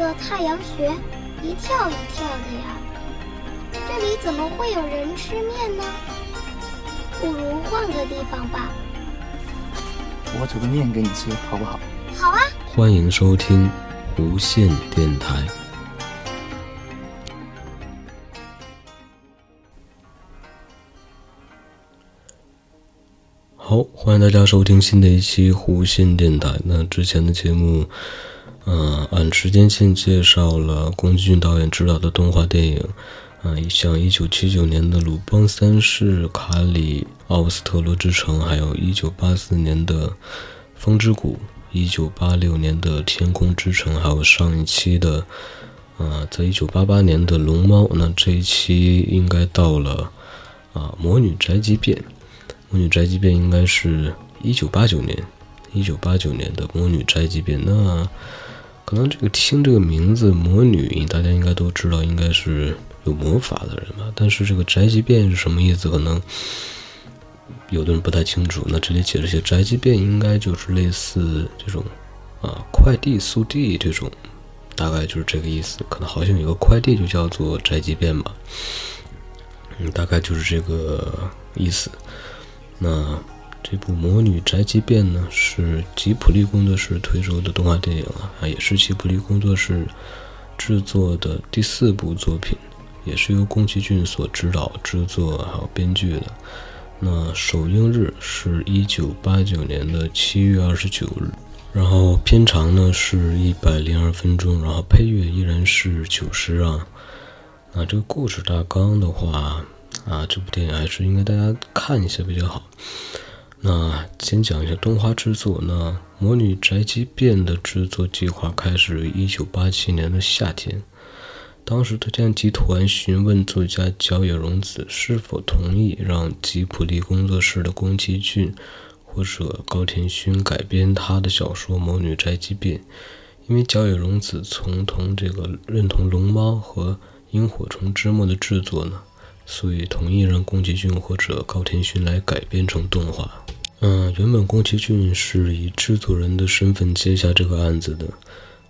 的太阳穴一跳一跳的呀。这里怎么会有人吃面呢？不如换个地方吧。我煮个面给你吃，好不好？好啊。欢迎收听无线电台。好，欢迎大家收听新的一期弧线电台。那之前的节目，嗯，按时间线介绍了宫崎骏导演执导的动画电影，啊，像一九七九年的《鲁邦三世》、《卡里奥斯特罗之城》，还有一九八四年的《风之谷》，一九八六年的《天空之城》，还有上一期的，啊，在一九八八年的《龙猫》。那这一期应该到了，啊，《魔女宅急便》。魔女宅急便应该是一九八九年，一九八九年的魔女宅急便。那可能这个听这个名字“魔女”，大家应该都知道，应该是有魔法的人吧？但是这个宅急便是什么意思？可能有的人不太清楚。那这里解释一下，宅急便应该就是类似这种啊快递速递这种，大概就是这个意思。可能好像有个快递就叫做宅急便吧，嗯，大概就是这个意思。那这部《魔女宅急便》呢，是吉卜力工作室推出的动画电影啊，也是吉卜力工作室制作的第四部作品，也是由宫崎骏所指导、制作还有编剧的。那首映日是一九八九年的七月二十九日，然后片长呢是一百零二分钟，然后配乐依然是久石让。那这个故事大纲的话。啊，这部电影还是应该大家看一下比较好。那先讲一下动画制作。那《魔女宅急便》的制作计划开始于1987年的夏天，当时特将集团询问作家角野荣子是否同意让吉卜力工作室的宫崎骏或者高田勋改编他的小说《魔女宅急便》，因为角野荣子从同这个认同《龙猫》和《萤火虫之墓》的制作呢。所以同意让宫崎骏或者高田勋来改编成动画。嗯，原本宫崎骏是以制作人的身份接下这个案子的。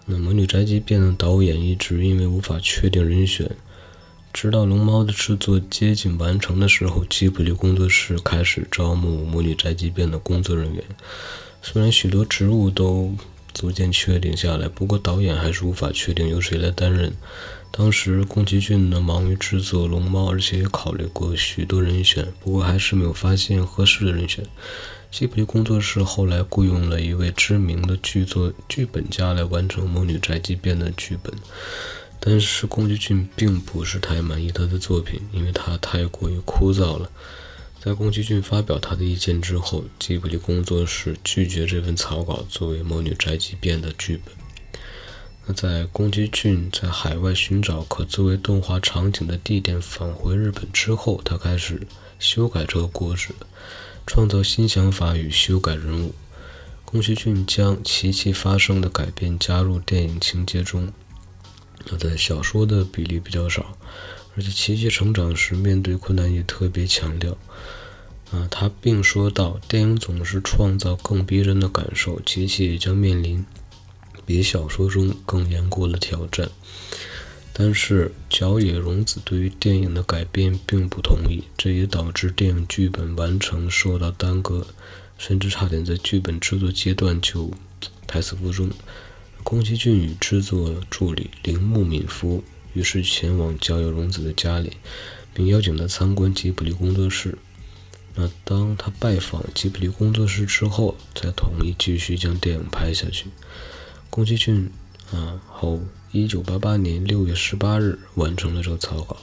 那《魔女宅急便》的导演一直因为无法确定人选，直到《龙猫》的制作接近完成的时候，吉卜力工作室开始招募《魔女宅急便》的工作人员。虽然许多职务都逐渐确定下来，不过导演还是无法确定由谁来担任。当时宫崎骏呢忙于制作《龙猫》，而且也考虑过许多人选，不过还是没有发现合适的人选。吉卜力工作室后来雇佣了一位知名的剧作剧本家来完成《魔女宅急便》的剧本，但是宫崎骏并不是太满意他的作品，因为他太过于枯燥了。在宫崎骏发表他的意见之后，吉卜力工作室拒绝这份草稿作为《魔女宅急便》的剧本。那在宫崎骏在海外寻找可作为动画场景的地点，返回日本之后，他开始修改这个故事，创造新想法与修改人物。宫崎骏将奇迹发生的改变加入电影情节中，那在小说的比例比较少，而且奇迹成长时面对困难也特别强调。啊，他并说到，电影总是创造更逼真的感受，奇迹也将面临。比小说中更严酷的挑战，但是角野荣子对于电影的改编并不同意，这也导致电影剧本完成受到耽搁，甚至差点在剧本制作阶段就胎死腹中。宫崎骏与制作助理铃木敏夫于是前往角野荣子的家里，并邀请他参观吉卜力工作室。那当他拜访吉卜力工作室之后，才同意继续将电影拍下去。宫崎骏啊，后一九八八年六月十八日完成了这个草稿，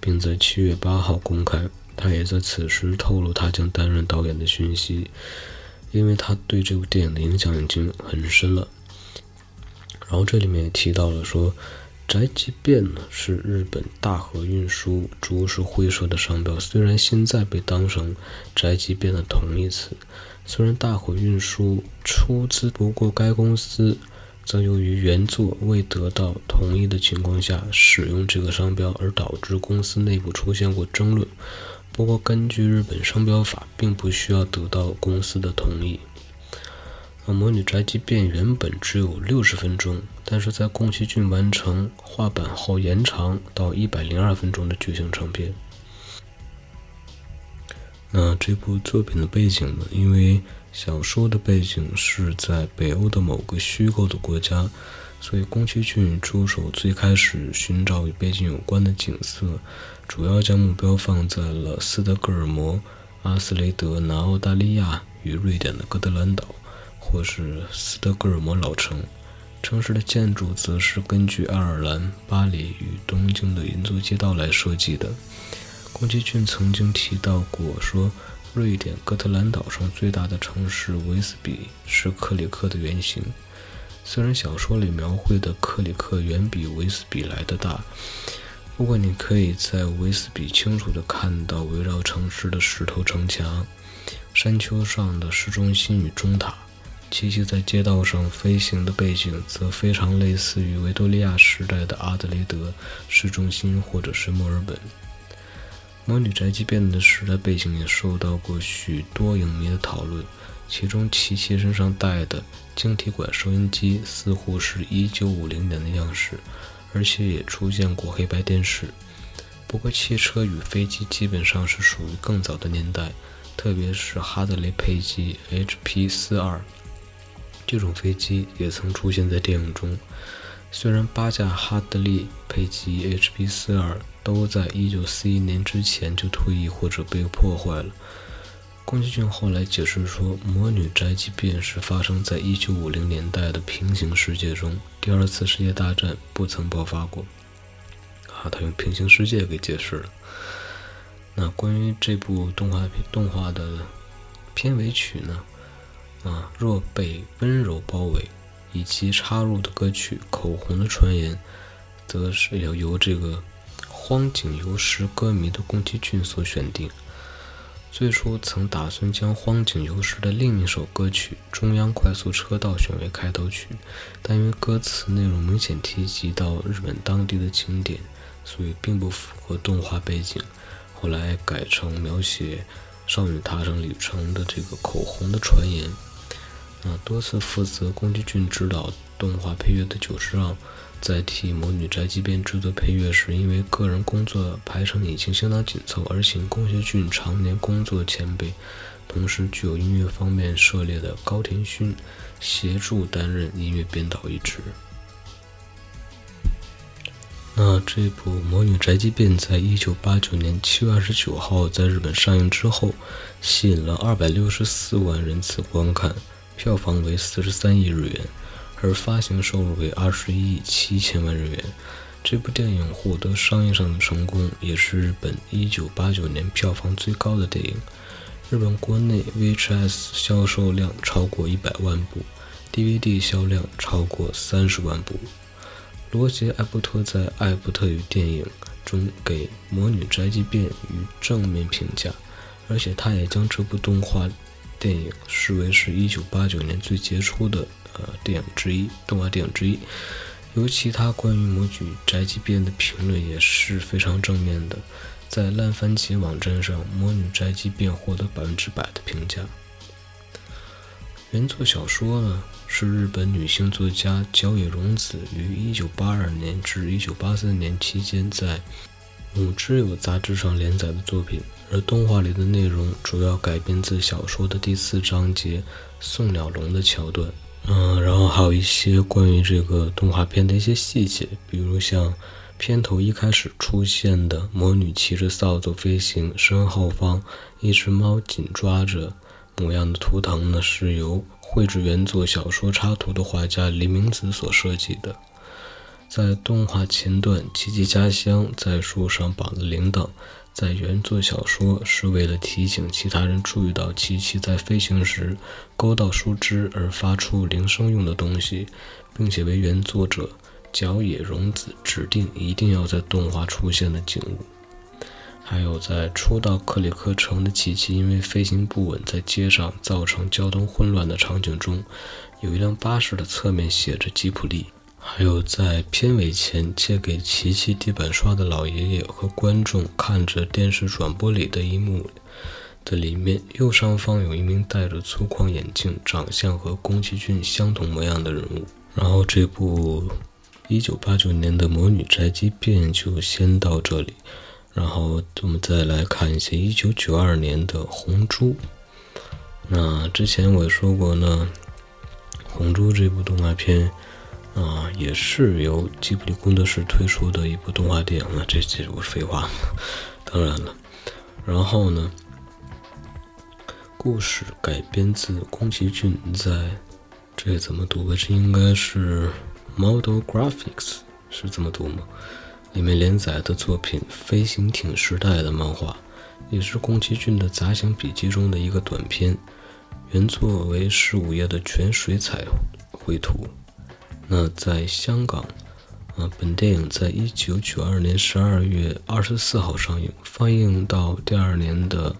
并在七月八号公开。他也在此时透露他将担任导演的讯息，因为他对这部电影的影响已经很深了。然后这里面也提到了说，宅急便呢是日本大和运输株式会社的商标，虽然现在被当成宅急便的同义词，虽然大和运输出资，不过该公司。则由于原作未得到同意的情况下使用这个商标，而导致公司内部出现过争论。不过，根据日本商标法，并不需要得到公司的同意。《魔女宅急便》原本只有六十分钟，但是在宫崎骏完成画板后延长到一百零二分钟的剧情长片。那这部作品的背景呢？因为小说的背景是在北欧的某个虚构的国家，所以宫崎骏出手最开始寻找与背景有关的景色，主要将目标放在了斯德哥尔摩、阿斯雷德、南澳大利亚与瑞典的哥德兰岛。或是斯德哥尔摩老城，城市的建筑则是根据爱尔兰、巴黎与东京的银座街道来设计的。宫崎骏曾经提到过，说瑞典哥特兰岛上最大的城市维斯比是克里克的原型。虽然小说里描绘的克里克远比维斯比来的大，不过你可以在维斯比清楚地看到围绕城市的石头城墙、山丘上的市中心与钟塔。琪琪在街道上飞行的背景，则非常类似于维多利亚时代的阿德雷德市中心，或者是墨尔本。《魔女宅急便》的时代背景也受到过许多影迷的讨论，其中琪琪身上带的晶体管收音机似乎是一九五零年的样式，而且也出现过黑白电视。不过，汽车与飞机基本上是属于更早的年代，特别是哈德雷佩吉 HP 四二。这种飞机也曾出现在电影中。虽然八架哈德利佩吉 HP-42 都在1941年之前就退役或者被破坏了，宫崎骏后来解释说，《魔女宅急便》是发生在1950年代的平行世界中，第二次世界大战不曾爆发过。啊，他用平行世界给解释了。那关于这部动画片动画的片尾曲呢？啊，若被温柔包围，以及插入的歌曲《口红的传言》，则是要由这个荒井由实歌迷的宫崎骏所选定。最初曾打算将荒井由实的另一首歌曲《中央快速车道》选为开头曲，但因为歌词内容明显提及到日本当地的景点，所以并不符合动画背景。后来改成描写少女踏上旅程的这个口红的传言。那多次负责宫崎骏执导动画配乐的久石让，在替《魔女宅急便》制作配乐时，因为个人工作排程已经相当紧凑，而请宫崎骏常年工作前辈，同时具有音乐方面涉猎的高田勋协助担任音乐编导一职。那这部《魔女宅急便》在一九八九年七月二十九号在日本上映之后，吸引了二百六十四万人次观看。票房为四十三亿日元，而发行收入为二十一亿七千万日元。这部电影获得商业上的成功，也是日本一九八九年票房最高的电影。日本国内 VHS 销售量超过一百万部，DVD 销量超过三十万部。罗杰·艾伯特在《艾伯特与电影》中给《魔女宅急便》予正面评价，而且他也将这部动画。电影视为是一九八九年最杰出的呃电影之一，动画电影之一。尤其他关于《魔女宅急便》的评论也是非常正面的，在烂番茄网站上，《魔女宅急便》获得百分之百的评价。原作小说呢是日本女性作家角野荣子于一九八二年至一九八三年期间在《母之友》杂志上连载的作品。而动画里的内容主要改编自小说的第四章节送鸟笼的桥段，嗯，然后还有一些关于这个动画片的一些细节，比如像片头一开始出现的魔女骑着扫帚飞行，身后方一只猫紧抓着模样的图腾呢，是由绘制原作小说插图的画家黎明子所设计的。在动画前段，奇奇家乡在树上绑了铃铛。在原作小说是为了提醒其他人注意到琪琪在飞行时勾到树枝而发出铃声用的东西，并且为原作者角野荣子指定一定要在动画出现的景物。还有在初到克里克城的琪琪因为飞行不稳在街上造成交通混乱的场景中，有一辆巴士的侧面写着吉普力。还有在片尾前借给琪琪地板刷的老爷爷和观众看着电视转播里的一幕，的里面右上方有一名戴着粗框眼镜、长相和宫崎骏相同模样的人物。然后这部一九八九年的《魔女宅急便》就先到这里，然后我们再来看一些一九九二年的《红猪》。那之前我说过呢，《红猪》这部动画片啊，也是由吉卜力工作室推出的一部动画电影。啊这这不是废话吗？当然了，然后呢，故事改编自宫崎骏在。这怎么读？这应该是 Model Graphics，是这么读吗？里面连载的作品《飞行艇时代》的漫画，也是宫崎骏的杂想笔记中的一个短篇。原作为十五页的全水彩绘图。那在香港，啊，本电影在一九九二年十二月二十四号上映，放映到第二年的。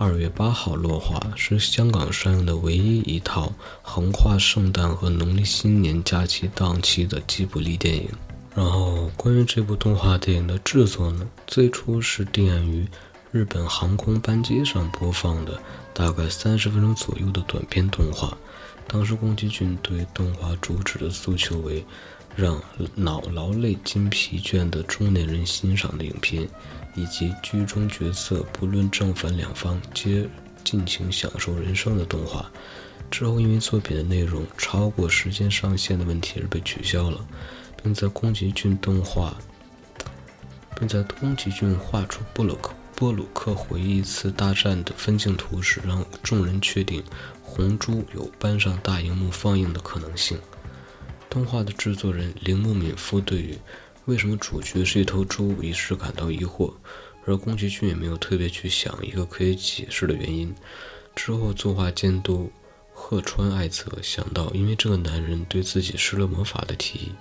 二月八号落画是香港上映的唯一一套横跨圣诞和农历新年假期档期的吉卜力电影。然后，关于这部动画电影的制作呢，最初是定案于日本航空班机上播放的大概三十分钟左右的短片动画。当时宫崎骏对动画主旨的诉求为，让脑劳累筋疲倦的中年人欣赏的影片。以及剧中角色不论正反两方皆尽情享受人生的动画，之后因为作品的内容超过时间上限的问题而被取消了，并在宫崎骏动画，并在宫崎骏画出布鲁克布鲁克回忆一次大战的分镜图时，让众人确定《红猪》有搬上大荧幕放映的可能性。动画的制作人铃木敏夫对于。为什么主角是一头猪？一时感到疑惑，而宫崎骏也没有特别去想一个可以解释的原因。之后，作画监督鹤川爱则想到，因为这个男人对自己施了魔法的提议。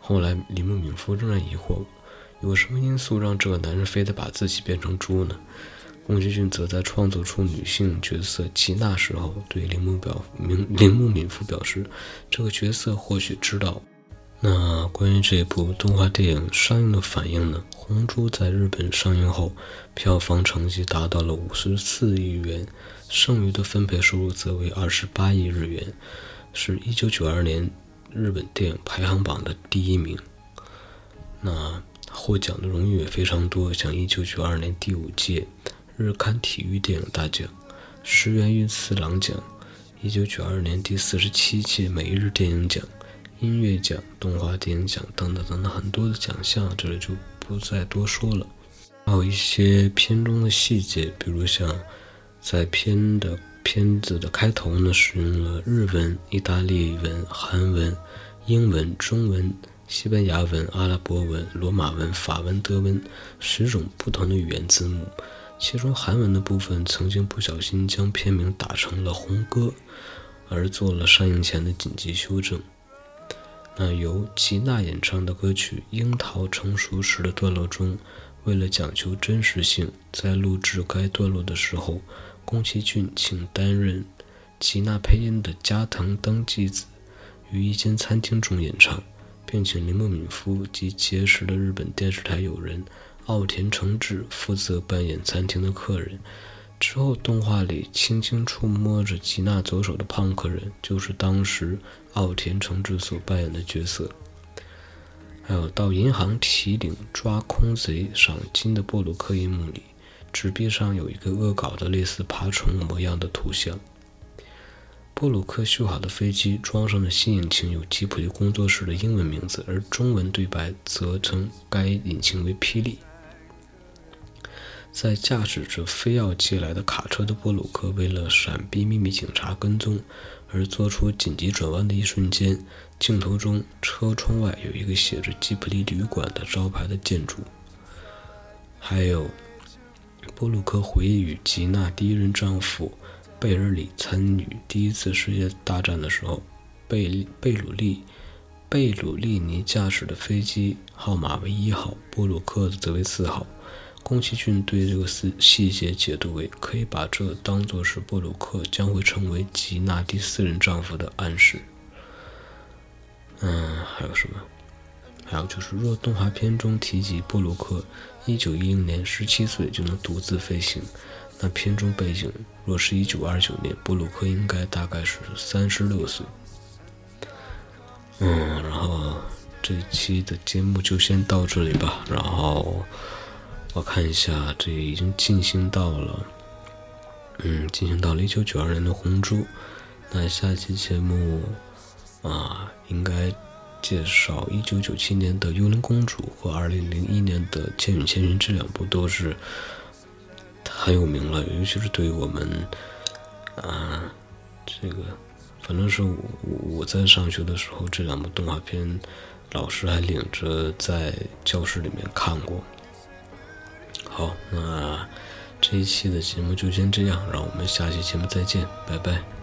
后来，铃木敏夫仍然疑惑，有什么因素让这个男人非得把自己变成猪呢？宫崎骏则在创作出女性角色吉娜时候，对铃木表明铃木敏夫表示，这个角色或许知道。那关于这部动画电影上映的反应呢？《红猪》在日本上映后，票房成绩达到了五十四亿元，剩余的分配收入则为二十八亿日元，是一九九二年日本电影排行榜的第一名。那获奖的荣誉也非常多，像一九九二年第五届日刊体育电影大奖、石原裕次郎奖，一九九二年第四十七届每日电影奖。音乐奖、动画电影奖等等等等很多的奖项，这里就不再多说了。还有一些片中的细节，比如像在片的片子的开头呢，使用了日文、意大利文、韩文、英文、中文、西班牙文、阿拉伯文、罗马文、法文、德文十种不同的语言字幕，其中韩文的部分曾经不小心将片名打成了“红歌”，而做了上映前的紧急修正。那由吉娜演唱的歌曲《樱桃成熟时》的段落中，为了讲求真实性，在录制该段落的时候，宫崎骏请担任吉娜配音的加藤登纪子于一间餐厅中演唱，并请铃木敏夫及结识的日本电视台友人奥田诚志负责扮演餐厅的客人。之后，动画里轻轻触摸着吉娜左手的胖客人，就是当时奥田诚志所扮演的角色。还有到银行提领抓空贼赏金的波鲁克一幕里，纸币上有一个恶搞的类似爬虫模样的图像。波鲁克修好的飞机装上的新引擎有吉普力工作室的英文名字，而中文对白则称该引擎为霹雳。在驾驶着非要借来的卡车的波鲁克，为了闪避秘密警察跟踪而做出紧急转弯的一瞬间，镜头中车窗外有一个写着“吉普力旅馆”的招牌的建筑。还有，波鲁克回忆与吉娜第一任丈夫贝尔里参与第一次世界大战的时候，贝贝鲁利贝鲁利尼驾驶的飞机号码为一号，波鲁克则为四号。宫崎骏对这个细细节解读为，可以把这当作是布鲁克将会成为吉娜第四任丈夫的暗示。嗯，还有什么？还有就是，若动画片中提及布鲁克一九一零年十七岁就能独自飞行，那片中背景若是一九二九年，布鲁克应该大概是三十六岁。嗯，然后这期的节目就先到这里吧。然后我看一下，这已经进行到了，嗯，进行到了一九九二年的《红猪》。那下期节目啊，应该介绍一九九七年的《幽灵公主》和二零零一年的《千与千寻》，这两部都是太有名了，尤其是对于我们啊，这个。反正是我我在上学的时候，这两部动画片，老师还领着在教室里面看过。好，那这一期的节目就先这样，让我们下期节目再见，拜拜。